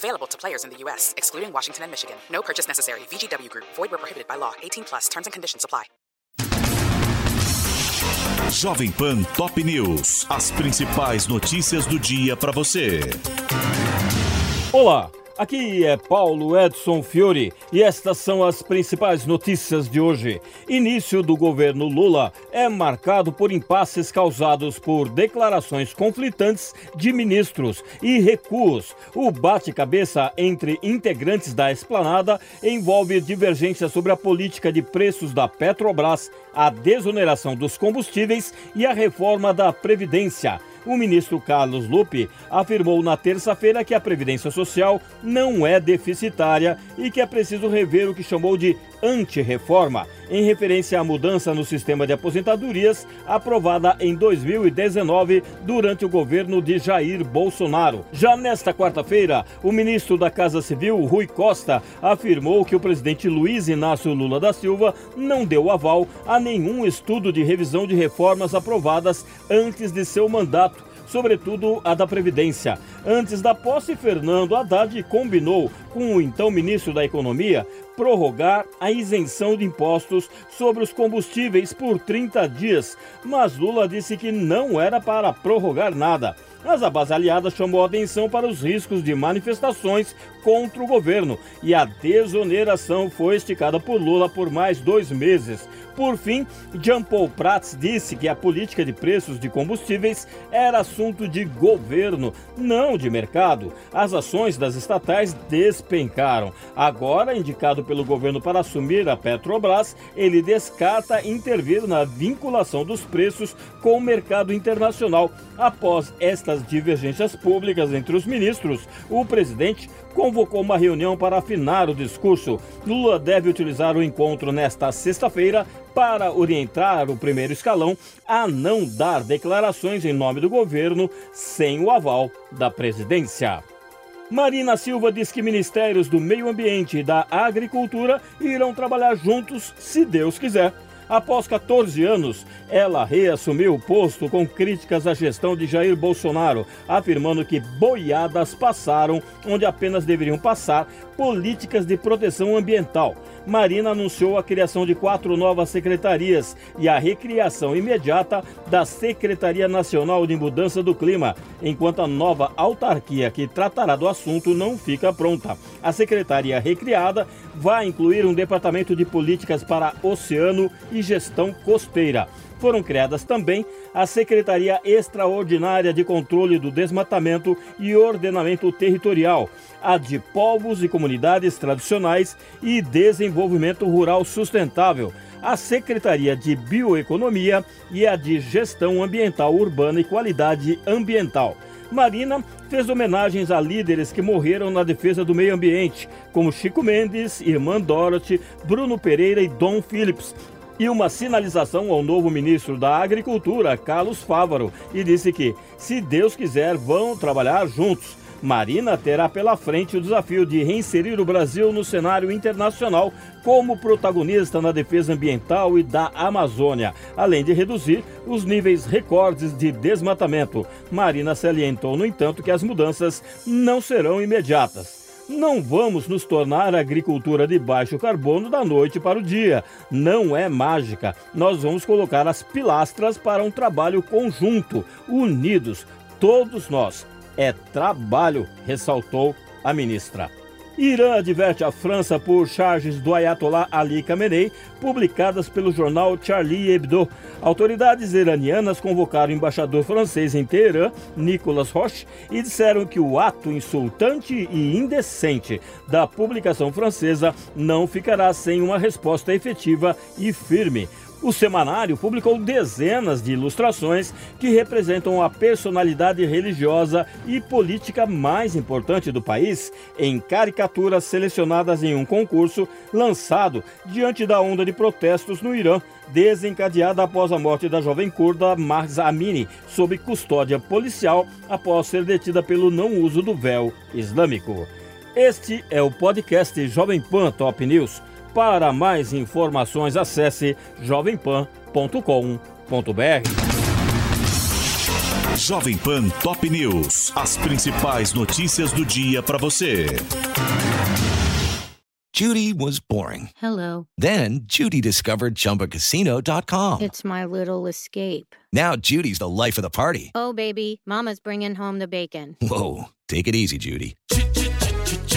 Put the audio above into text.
Available to players in the U.S., excluding Washington and Michigan. No purchase necessary. VGW Group. Void where prohibited by law. 18 plus. Terms and conditions apply. Jovem Pan Top News. As principais notícias do dia para você. Olá. Aqui é Paulo Edson Fiore e estas são as principais notícias de hoje. Início do governo Lula é marcado por impasses causados por declarações conflitantes de ministros e recuos. O bate-cabeça entre integrantes da esplanada envolve divergências sobre a política de preços da Petrobras, a desoneração dos combustíveis e a reforma da Previdência. O ministro Carlos Lupe afirmou na terça-feira que a Previdência Social não é deficitária e que é preciso rever o que chamou de anti-reforma, em referência à mudança no sistema de aposentadorias aprovada em 2019 durante o governo de Jair Bolsonaro. Já nesta quarta-feira, o ministro da Casa Civil, Rui Costa, afirmou que o presidente Luiz Inácio Lula da Silva não deu aval a nenhum estudo de revisão de reformas aprovadas antes de seu mandato sobretudo a da Previdência. Antes da posse, Fernando Haddad combinou com o então ministro da Economia prorrogar a isenção de impostos sobre os combustíveis por 30 dias, mas Lula disse que não era para prorrogar nada. Mas a base aliada chamou atenção para os riscos de manifestações contra o governo e a desoneração foi esticada por Lula por mais dois meses. Por fim, Jean Paul Prats disse que a política de preços de combustíveis era assunto de governo, não de mercado. As ações das estatais despencaram. Agora, indicado pelo governo para assumir a Petrobras, ele descarta intervir na vinculação dos preços com o mercado internacional. Após estas divergências públicas entre os ministros, o presidente convocou uma reunião para afinar o discurso. Lula deve utilizar o encontro nesta sexta-feira para orientar o primeiro escalão a não dar declarações em nome do governo sem o aval da presidência. Marina Silva diz que ministérios do Meio Ambiente e da Agricultura irão trabalhar juntos, se Deus quiser. Após 14 anos, ela reassumiu o posto com críticas à gestão de Jair Bolsonaro, afirmando que boiadas passaram onde apenas deveriam passar políticas de proteção ambiental. Marina anunciou a criação de quatro novas secretarias e a recriação imediata da Secretaria Nacional de Mudança do Clima, enquanto a nova autarquia que tratará do assunto não fica pronta. A secretaria recriada vai incluir um departamento de políticas para oceano e gestão costeira foram criadas também a Secretaria Extraordinária de Controle do Desmatamento e Ordenamento Territorial, a de Povos e Comunidades Tradicionais e Desenvolvimento Rural Sustentável, a Secretaria de Bioeconomia e a de Gestão Ambiental Urbana e Qualidade Ambiental. Marina fez homenagens a líderes que morreram na defesa do meio ambiente, como Chico Mendes, Irmã Dorothy, Bruno Pereira e Dom Phillips, e uma sinalização ao novo ministro da Agricultura, Carlos Fávaro, e disse que, se Deus quiser, vão trabalhar juntos. Marina terá pela frente o desafio de reinserir o Brasil no cenário internacional como protagonista na defesa ambiental e da Amazônia, além de reduzir os níveis recordes de desmatamento. Marina salientou, no entanto, que as mudanças não serão imediatas. Não vamos nos tornar agricultura de baixo carbono da noite para o dia. Não é mágica. Nós vamos colocar as pilastras para um trabalho conjunto, unidos, todos nós. É trabalho, ressaltou a ministra. Irã adverte a França por charges do Ayatollah Ali Khamenei, publicadas pelo jornal Charlie Hebdo. Autoridades iranianas convocaram o embaixador francês em Teherã, Nicolas Roche, e disseram que o ato insultante e indecente da publicação francesa não ficará sem uma resposta efetiva e firme. O semanário publicou dezenas de ilustrações que representam a personalidade religiosa e política mais importante do país em caricaturas selecionadas em um concurso lançado diante da onda de protestos no Irã, desencadeada após a morte da jovem curda Mahsa Amini, sob custódia policial após ser detida pelo não uso do véu islâmico. Este é o podcast Jovem Pan Top News para mais informações, acesse jovempan.com.br. Jovem Pan Top News. As principais notícias do dia para você. Judy was boring. Hello. Then Judy discovered chumbacasino.com. It's my little escape. Now Judy's the life of the party. Oh, baby, Mama's bringing home the bacon. Whoa. Take it easy, Judy.